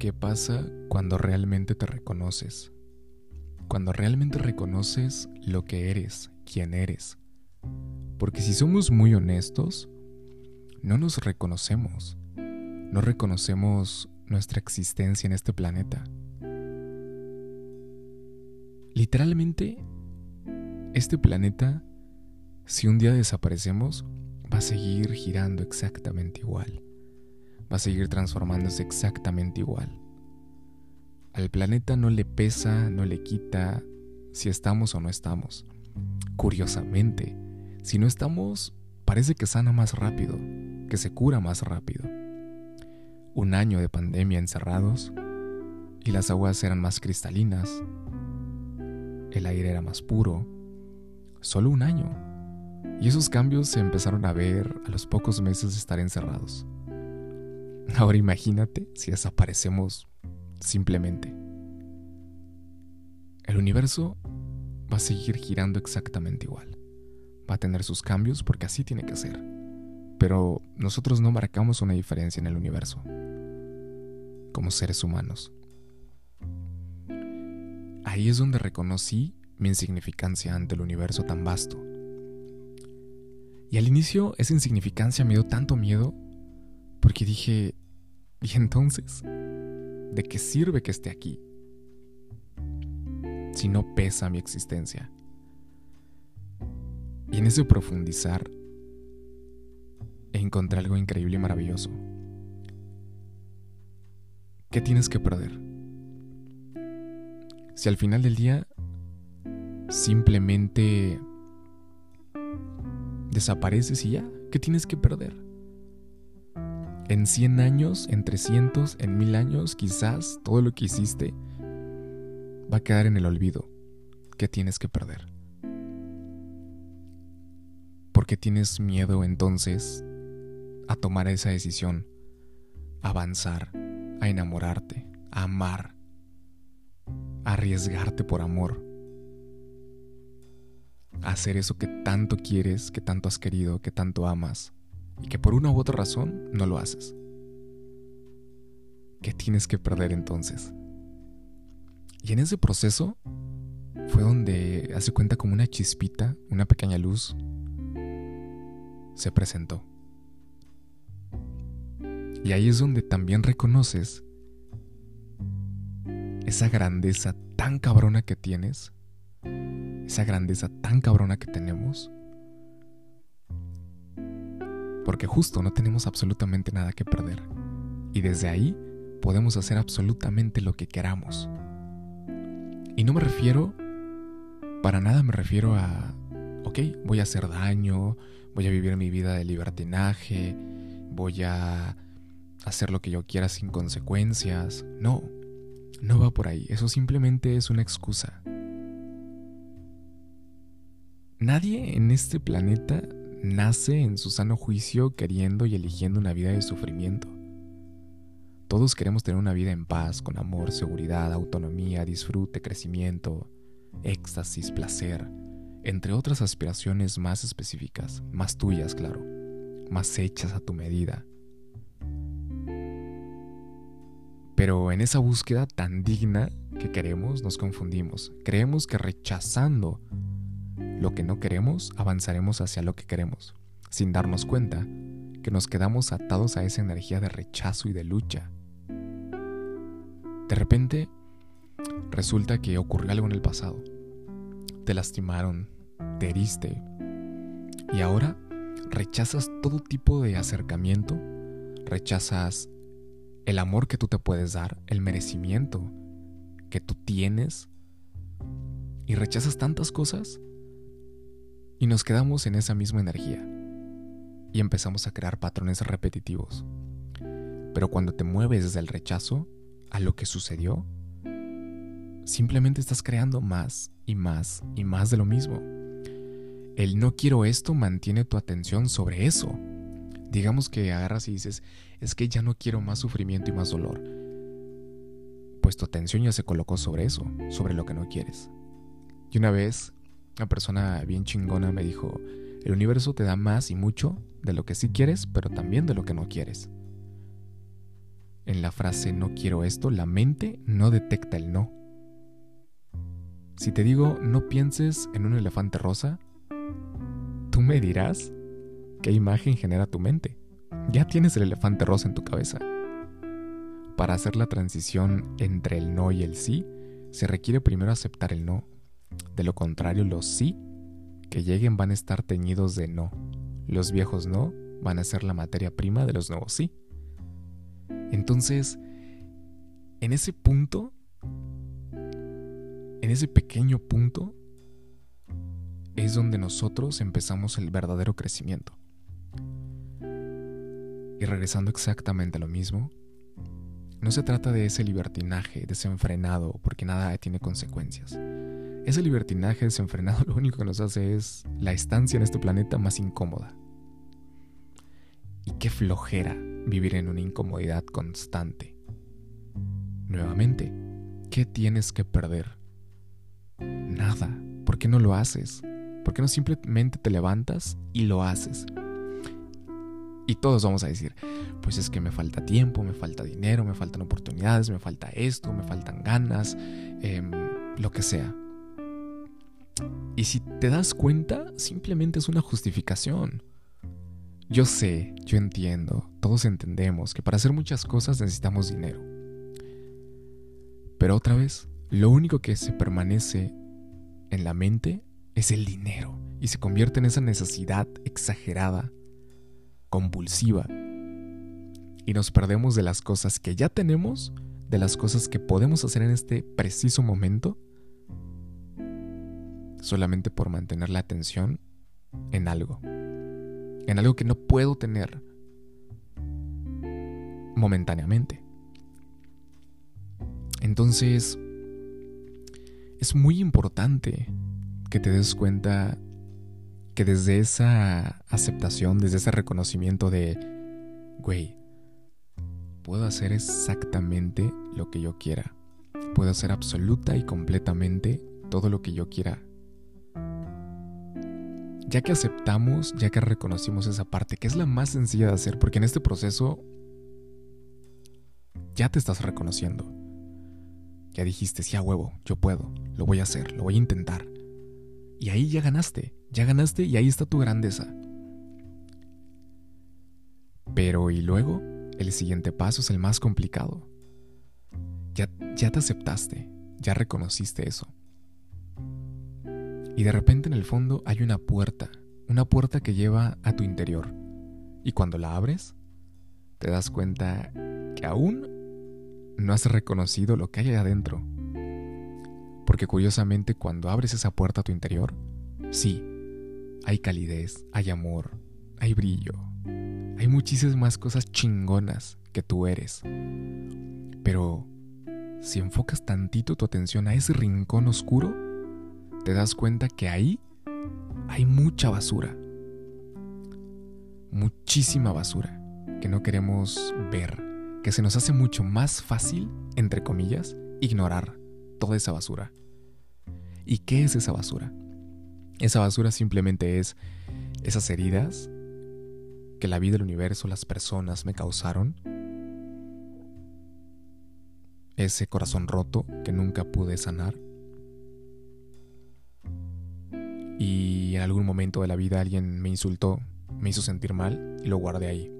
¿Qué pasa cuando realmente te reconoces? Cuando realmente reconoces lo que eres, quién eres. Porque si somos muy honestos, no nos reconocemos. No reconocemos nuestra existencia en este planeta. Literalmente, este planeta, si un día desaparecemos, va a seguir girando exactamente igual. Va a seguir transformándose exactamente igual. Al planeta no le pesa, no le quita si estamos o no estamos. Curiosamente, si no estamos, parece que sana más rápido, que se cura más rápido. Un año de pandemia encerrados y las aguas eran más cristalinas, el aire era más puro, solo un año. Y esos cambios se empezaron a ver a los pocos meses de estar encerrados. Ahora imagínate si desaparecemos simplemente. El universo va a seguir girando exactamente igual. Va a tener sus cambios porque así tiene que ser. Pero nosotros no marcamos una diferencia en el universo. Como seres humanos. Ahí es donde reconocí mi insignificancia ante el universo tan vasto. Y al inicio esa insignificancia me dio tanto miedo porque dije, ¿y entonces? ¿De qué sirve que esté aquí? Si no pesa mi existencia. Y en ese profundizar, encontré algo increíble y maravilloso. ¿Qué tienes que perder? Si al final del día simplemente desapareces y ya, ¿qué tienes que perder? En 100 años, en 300, en 1000 años, quizás todo lo que hiciste va a quedar en el olvido. ¿Qué tienes que perder? ¿Por qué tienes miedo entonces a tomar esa decisión, a avanzar, a enamorarte, a amar, a arriesgarte por amor? A hacer eso que tanto quieres, que tanto has querido, que tanto amas y que por una u otra razón no lo haces. ¿Qué tienes que perder entonces? Y en ese proceso fue donde hace cuenta como una chispita, una pequeña luz, se presentó. Y ahí es donde también reconoces esa grandeza tan cabrona que tienes, esa grandeza tan cabrona que tenemos, porque justo no tenemos absolutamente nada que perder. Y desde ahí podemos hacer absolutamente lo que queramos. Y no me refiero, para nada me refiero a, ok, voy a hacer daño, voy a vivir mi vida de libertinaje, voy a hacer lo que yo quiera sin consecuencias. No, no va por ahí, eso simplemente es una excusa. Nadie en este planeta nace en su sano juicio queriendo y eligiendo una vida de sufrimiento. Todos queremos tener una vida en paz, con amor, seguridad, autonomía, disfrute, crecimiento, éxtasis, placer, entre otras aspiraciones más específicas, más tuyas, claro, más hechas a tu medida. Pero en esa búsqueda tan digna que queremos, nos confundimos. Creemos que rechazando lo que no queremos, avanzaremos hacia lo que queremos, sin darnos cuenta que nos quedamos atados a esa energía de rechazo y de lucha. De repente, resulta que ocurrió algo en el pasado. Te lastimaron, te heriste, y ahora rechazas todo tipo de acercamiento, rechazas el amor que tú te puedes dar, el merecimiento que tú tienes, y rechazas tantas cosas y nos quedamos en esa misma energía. Y empezamos a crear patrones repetitivos. Pero cuando te mueves desde el rechazo a lo que sucedió, simplemente estás creando más y más y más de lo mismo. El no quiero esto mantiene tu atención sobre eso. Digamos que agarras y dices, es que ya no quiero más sufrimiento y más dolor. Pues tu atención ya se colocó sobre eso, sobre lo que no quieres. Y una vez una persona bien chingona me dijo, el universo te da más y mucho de lo que sí quieres, pero también de lo que no quieres. en la frase no quiero esto, la mente no detecta el no. Si te digo no pienses en un elefante rosa, tú me dirás qué imagen genera tu mente. Ya tienes el elefante rosa en tu cabeza. Para hacer la transición entre el no y el sí, se requiere primero aceptar el no. De lo contrario, los sí que lleguen van a estar teñidos de no. Los viejos no van a ser la materia prima de los nuevos sí. Entonces, en ese punto, en ese pequeño punto, es donde nosotros empezamos el verdadero crecimiento. Y regresando exactamente a lo mismo, no se trata de ese libertinaje desenfrenado porque nada tiene consecuencias. Ese libertinaje desenfrenado lo único que nos hace es la estancia en este planeta más incómoda. Y qué flojera vivir en una incomodidad constante. Nuevamente, ¿qué tienes que perder? Nada. ¿Por qué no lo haces? ¿Por qué no simplemente te levantas y lo haces? Y todos vamos a decir, pues es que me falta tiempo, me falta dinero, me faltan oportunidades, me falta esto, me faltan ganas, em, lo que sea. Y si te das cuenta, simplemente es una justificación. Yo sé, yo entiendo, todos entendemos que para hacer muchas cosas necesitamos dinero. Pero otra vez, lo único que se permanece en la mente es el dinero y se convierte en esa necesidad exagerada, compulsiva. Y nos perdemos de las cosas que ya tenemos, de las cosas que podemos hacer en este preciso momento, solamente por mantener la atención en algo en algo que no puedo tener momentáneamente. Entonces, es muy importante que te des cuenta que desde esa aceptación, desde ese reconocimiento de, güey, puedo hacer exactamente lo que yo quiera. Puedo hacer absoluta y completamente todo lo que yo quiera ya que aceptamos, ya que reconocimos esa parte, que es la más sencilla de hacer, porque en este proceso ya te estás reconociendo. Ya dijiste, sí, a huevo, yo puedo, lo voy a hacer, lo voy a intentar. Y ahí ya ganaste, ya ganaste y ahí está tu grandeza. Pero ¿y luego? El siguiente paso es el más complicado. Ya, ya te aceptaste, ya reconociste eso. Y de repente en el fondo hay una puerta, una puerta que lleva a tu interior. Y cuando la abres, te das cuenta que aún no has reconocido lo que hay adentro. Porque curiosamente cuando abres esa puerta a tu interior, sí, hay calidez, hay amor, hay brillo, hay muchísimas cosas chingonas que tú eres. Pero si enfocas tantito tu atención a ese rincón oscuro, te das cuenta que ahí hay mucha basura. Muchísima basura que no queremos ver, que se nos hace mucho más fácil, entre comillas, ignorar toda esa basura. ¿Y qué es esa basura? Esa basura simplemente es esas heridas que la vida, el universo, las personas me causaron. Ese corazón roto que nunca pude sanar y en algún momento de la vida alguien me insultó, me hizo sentir mal y lo guardé ahí.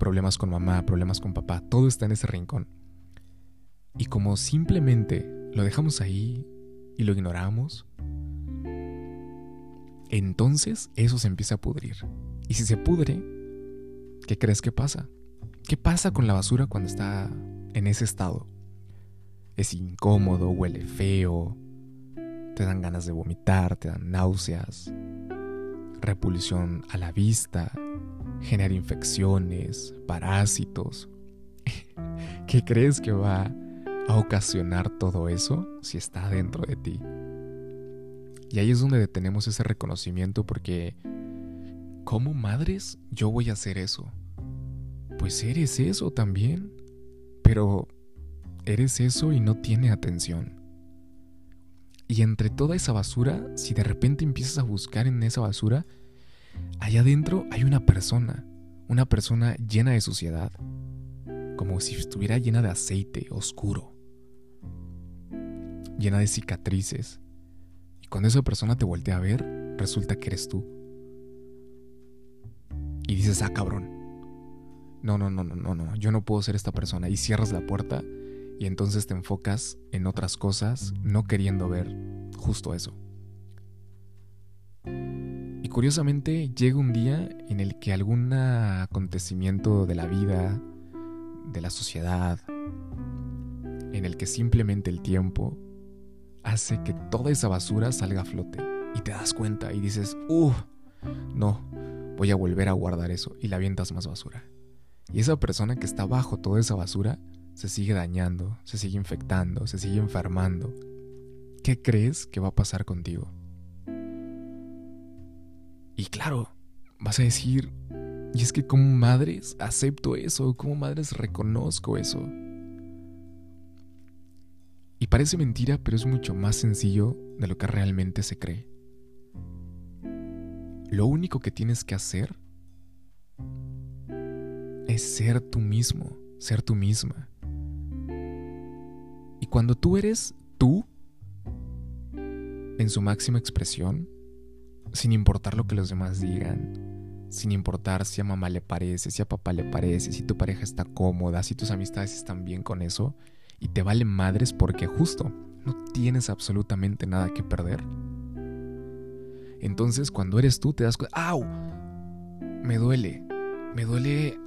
Problemas con mamá, problemas con papá, todo está en ese rincón. Y como simplemente lo dejamos ahí y lo ignoramos, entonces eso se empieza a pudrir. Y si se pudre, ¿qué crees que pasa? ¿Qué pasa con la basura cuando está en ese estado? Es incómodo, huele feo, te dan ganas de vomitar, te dan náuseas, repulsión a la vista, genera infecciones, parásitos. ¿Qué crees que va a ocasionar todo eso si está dentro de ti? Y ahí es donde tenemos ese reconocimiento porque, ¿cómo madres yo voy a hacer eso? Pues eres eso también, pero eres eso y no tiene atención. Y entre toda esa basura, si de repente empiezas a buscar en esa basura, allá adentro hay una persona, Una persona llena de suciedad, como si estuviera llena de aceite oscuro, llena de cicatrices. Y cuando esa persona te voltea a ver, resulta que eres tú. Y dices, ah, cabrón. No, no, no, no, no, no, yo no puedo ser esta persona. Y cierras la puerta y entonces te enfocas en otras cosas, no queriendo ver justo eso. Y curiosamente llega un día en el que algún acontecimiento de la vida, de la sociedad, en el que simplemente el tiempo hace que toda esa basura salga a flote. Y te das cuenta y dices, uff, no, voy a volver a guardar eso. Y la avientas más basura. Y esa persona que está bajo toda esa basura se sigue dañando, se sigue infectando, se sigue enfermando. ¿Qué crees que va a pasar contigo? Y claro, vas a decir, y es que como madres acepto eso, como madres reconozco eso. Y parece mentira, pero es mucho más sencillo de lo que realmente se cree. Lo único que tienes que hacer es ser tú mismo, ser tú misma. Cuando tú eres tú, en su máxima expresión, sin importar lo que los demás digan, sin importar si a mamá le parece, si a papá le parece, si tu pareja está cómoda, si tus amistades están bien con eso, y te valen madres porque justo no tienes absolutamente nada que perder. Entonces cuando eres tú te das cuenta, ¡au! Me duele, me duele,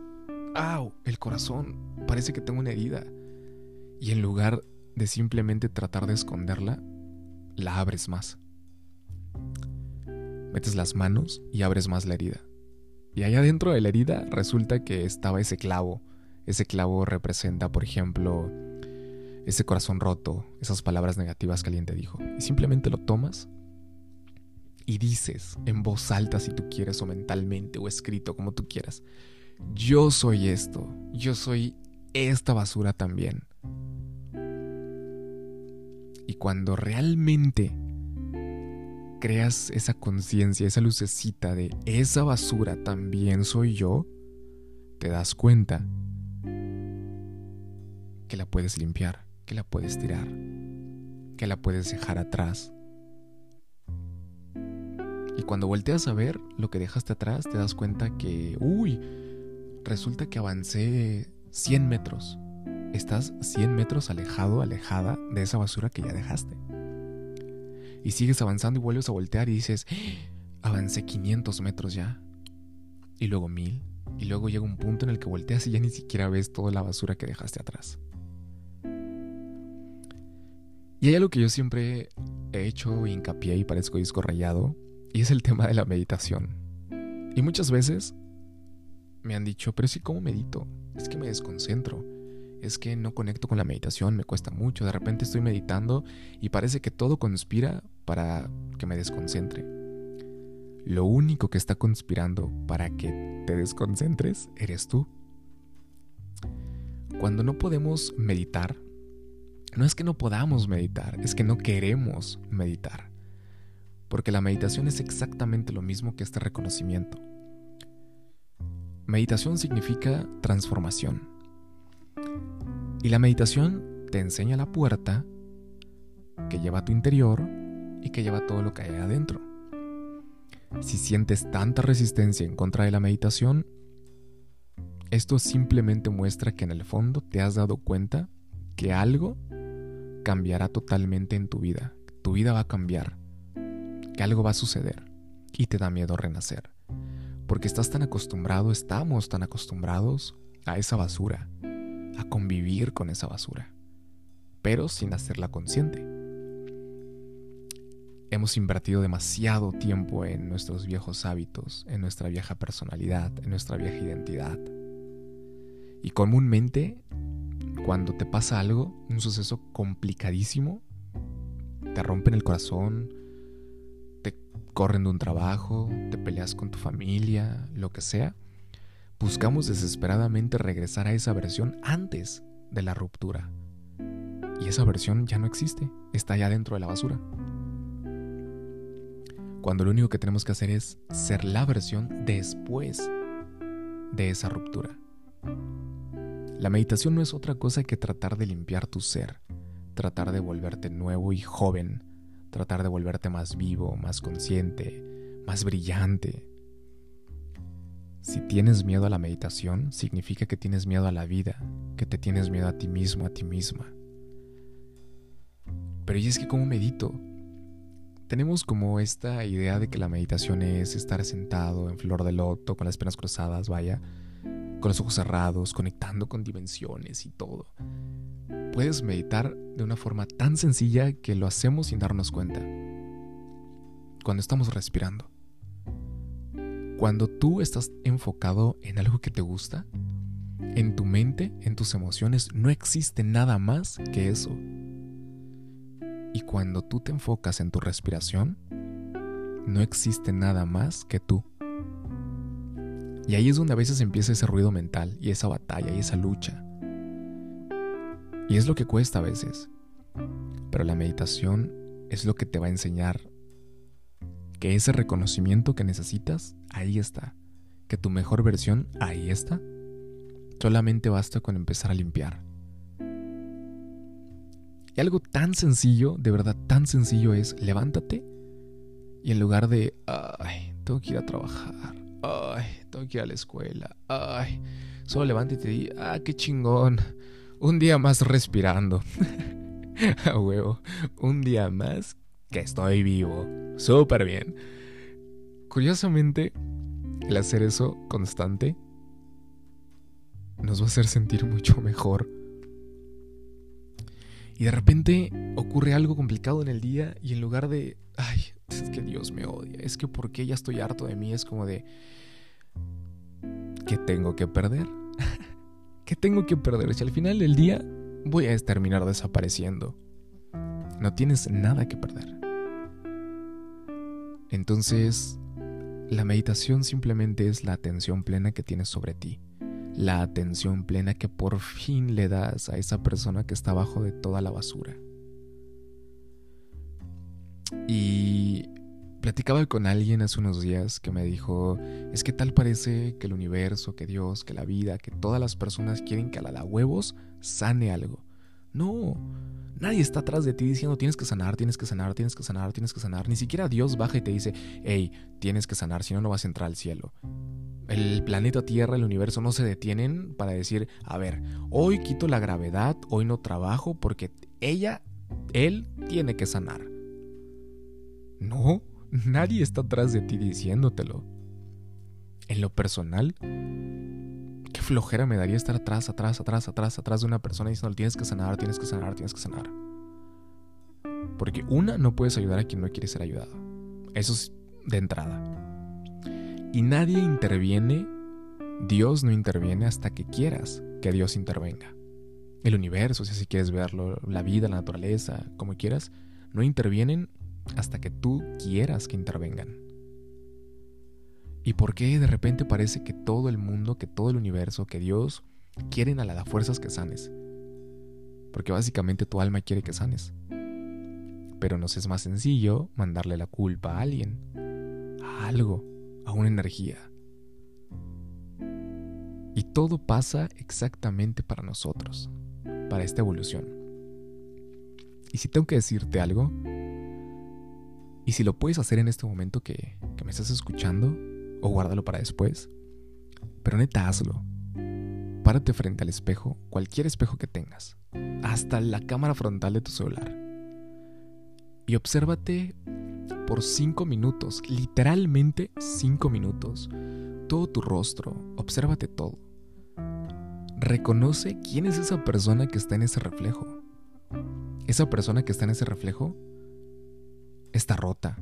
¡au! El corazón, parece que tengo una herida. Y en lugar de simplemente tratar de esconderla, la abres más. Metes las manos y abres más la herida. Y allá dentro de la herida resulta que estaba ese clavo. Ese clavo representa, por ejemplo, ese corazón roto, esas palabras negativas que alguien te dijo. Y simplemente lo tomas y dices en voz alta si tú quieres o mentalmente o escrito como tú quieras. Yo soy esto, yo soy esta basura también. Y cuando realmente creas esa conciencia, esa lucecita de esa basura también soy yo, te das cuenta que la puedes limpiar, que la puedes tirar, que la puedes dejar atrás. Y cuando volteas a ver lo que dejaste atrás, te das cuenta que, uy, resulta que avancé 100 metros estás 100 metros alejado, alejada de esa basura que ya dejaste. Y sigues avanzando y vuelves a voltear y dices, ¡Ah! avancé 500 metros ya. Y luego 1000. Y luego llega un punto en el que volteas y ya ni siquiera ves toda la basura que dejaste atrás. Y hay algo que yo siempre he hecho hincapié y parezco disco rayado, y es el tema de la meditación. Y muchas veces me han dicho, pero si ¿cómo medito? Es que me desconcentro es que no conecto con la meditación, me cuesta mucho, de repente estoy meditando y parece que todo conspira para que me desconcentre. Lo único que está conspirando para que te desconcentres eres tú. Cuando no podemos meditar, no es que no podamos meditar, es que no queremos meditar. Porque la meditación es exactamente lo mismo que este reconocimiento. Meditación significa transformación. Y la meditación te enseña la puerta que lleva a tu interior y que lleva todo lo que hay adentro. Si sientes tanta resistencia en contra de la meditación, esto simplemente muestra que en el fondo te has dado cuenta que algo cambiará totalmente en tu vida. Tu vida va a cambiar. Que algo va a suceder. Y te da miedo renacer. Porque estás tan acostumbrado, estamos tan acostumbrados a esa basura, a convivir con esa basura, pero sin hacerla consciente. Hemos invertido demasiado tiempo en nuestros viejos hábitos, en nuestra vieja personalidad, en nuestra vieja identidad. Y comúnmente, cuando te pasa algo, un suceso complicadísimo, te rompen el corazón, te corren de un trabajo, te peleas con tu familia, lo que sea, buscamos desesperadamente regresar a esa versión antes de la ruptura. Y esa versión ya no existe, está ya dentro de la basura. Cuando lo único que tenemos que hacer es ser la versión después de esa ruptura. La meditación no es otra cosa que tratar de limpiar tu ser, tratar de volverte nuevo y joven, tratar de volverte más vivo, más consciente, más brillante. Si tienes miedo a la meditación, significa que tienes miedo a la vida, que te tienes miedo a ti mismo, a ti misma. Pero y es que como medito, tenemos como esta idea de que la meditación es estar sentado en flor de loto, con las piernas cruzadas, vaya, con los ojos cerrados, conectando con dimensiones y todo. Puedes meditar de una forma tan sencilla que lo hacemos sin darnos cuenta. Cuando estamos respirando. Cuando tú estás enfocado en algo que te gusta, en tu mente, en tus emociones, no existe nada más que eso. Y cuando tú te enfocas en tu respiración, no existe nada más que tú. Y ahí es donde a veces empieza ese ruido mental y esa batalla y esa lucha. Y es lo que cuesta a veces. Pero la meditación es lo que te va a enseñar que ese reconocimiento que necesitas, ahí está. Que tu mejor versión, ahí está. Solamente basta con empezar a limpiar y algo tan sencillo, de verdad tan sencillo es levántate y en lugar de, ay, tengo que ir a trabajar, ay, tengo que ir a la escuela, ay, solo levántate y ah, qué chingón, un día más respirando. a huevo, un día más que estoy vivo, súper bien. Curiosamente, el hacer eso constante nos va a hacer sentir mucho mejor y de repente ocurre algo complicado en el día y en lugar de, ay, es que Dios me odia, es que porque ya estoy harto de mí, es como de, ¿qué tengo que perder? ¿Qué tengo que perder? Si al final del día voy a terminar desapareciendo. No tienes nada que perder. Entonces, la meditación simplemente es la atención plena que tienes sobre ti la atención plena que por fin le das a esa persona que está abajo de toda la basura. Y platicaba con alguien hace unos días que me dijo, es que tal parece que el universo, que Dios, que la vida, que todas las personas quieren que a la huevos sane algo. No, nadie está atrás de ti diciendo tienes que sanar, tienes que sanar, tienes que sanar, tienes que sanar. Ni siquiera Dios baja y te dice, hey, tienes que sanar, si no, no vas a entrar al cielo el planeta Tierra, el universo no se detienen para decir, a ver, hoy quito la gravedad, hoy no trabajo porque ella, él tiene que sanar. No, nadie está atrás de ti diciéndotelo. En lo personal, flojera me daría estar atrás, atrás, atrás, atrás, atrás de una persona diciendo, tienes que sanar, tienes que sanar, tienes que sanar. Porque una, no puedes ayudar a quien no quiere ser ayudado. Eso es de entrada. Y nadie interviene, Dios no interviene hasta que quieras que Dios intervenga. El universo, si así quieres verlo, la vida, la naturaleza, como quieras, no intervienen hasta que tú quieras que intervengan. ¿Y por qué de repente parece que todo el mundo, que todo el universo, que Dios quieren a la fuerzas que sanes? Porque básicamente tu alma quiere que sanes. Pero nos es más sencillo mandarle la culpa a alguien, a algo, a una energía. Y todo pasa exactamente para nosotros, para esta evolución. Y si tengo que decirte algo, y si lo puedes hacer en este momento que, que me estás escuchando, o guárdalo para después, pero neta hazlo. Párate frente al espejo, cualquier espejo que tengas, hasta la cámara frontal de tu celular, y obsérvate por cinco minutos, literalmente cinco minutos. Todo tu rostro, obsérvate todo. Reconoce quién es esa persona que está en ese reflejo. Esa persona que está en ese reflejo está rota.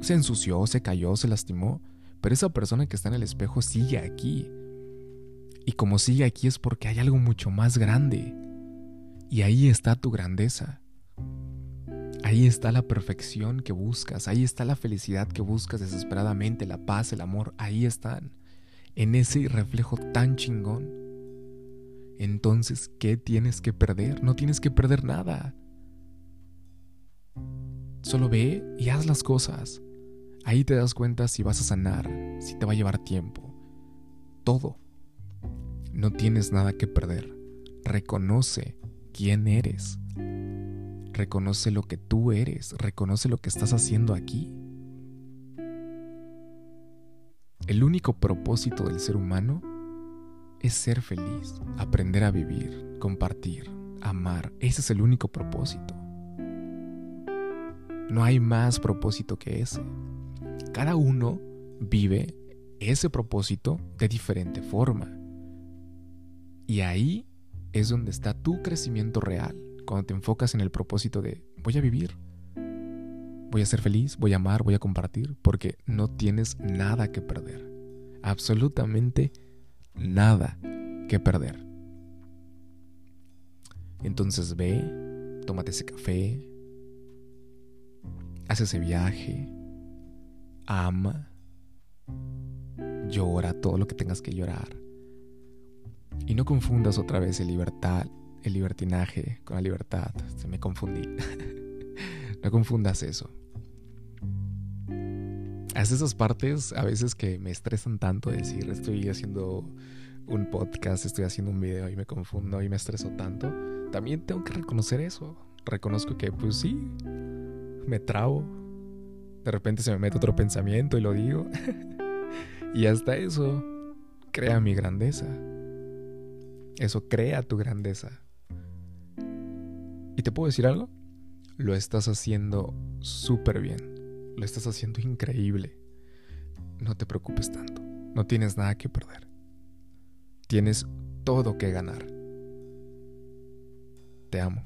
Se ensució, se cayó, se lastimó, pero esa persona que está en el espejo sigue aquí. Y como sigue aquí es porque hay algo mucho más grande. Y ahí está tu grandeza. Ahí está la perfección que buscas, ahí está la felicidad que buscas desesperadamente, la paz, el amor, ahí están, en ese reflejo tan chingón. Entonces, ¿qué tienes que perder? No tienes que perder nada. Solo ve y haz las cosas. Ahí te das cuenta si vas a sanar, si te va a llevar tiempo. todo. No tienes nada que perder. Reconoce quién eres. Reconoce lo que tú eres. Reconoce lo que estás haciendo aquí. El único propósito del ser humano es ser feliz, aprender a vivir, compartir, amar. Ese es el único propósito. No hay más propósito que ese. Cada uno vive ese propósito de diferente forma. Y ahí es donde está tu crecimiento real, cuando te enfocas en el propósito de voy a vivir, voy a ser feliz, voy a amar, voy a compartir, porque no tienes nada que perder. Absolutamente nada que perder. Entonces ve, tómate ese café, haz ese viaje, ama, llora todo lo que tengas que llorar. Y no confundas otra vez el libertad, el libertinaje con la libertad. Se me confundí. no confundas eso. Haz esas partes a veces que me estresan tanto decir, estoy haciendo un podcast, estoy haciendo un video y me confundo y me estreso tanto. También tengo que reconocer eso. Reconozco que pues sí, me trabo. De repente se me mete otro pensamiento y lo digo. y hasta eso crea mi grandeza. Eso crea tu grandeza. ¿Y te puedo decir algo? Lo estás haciendo súper bien. Lo estás haciendo increíble. No te preocupes tanto. No tienes nada que perder. Tienes todo que ganar. Te amo.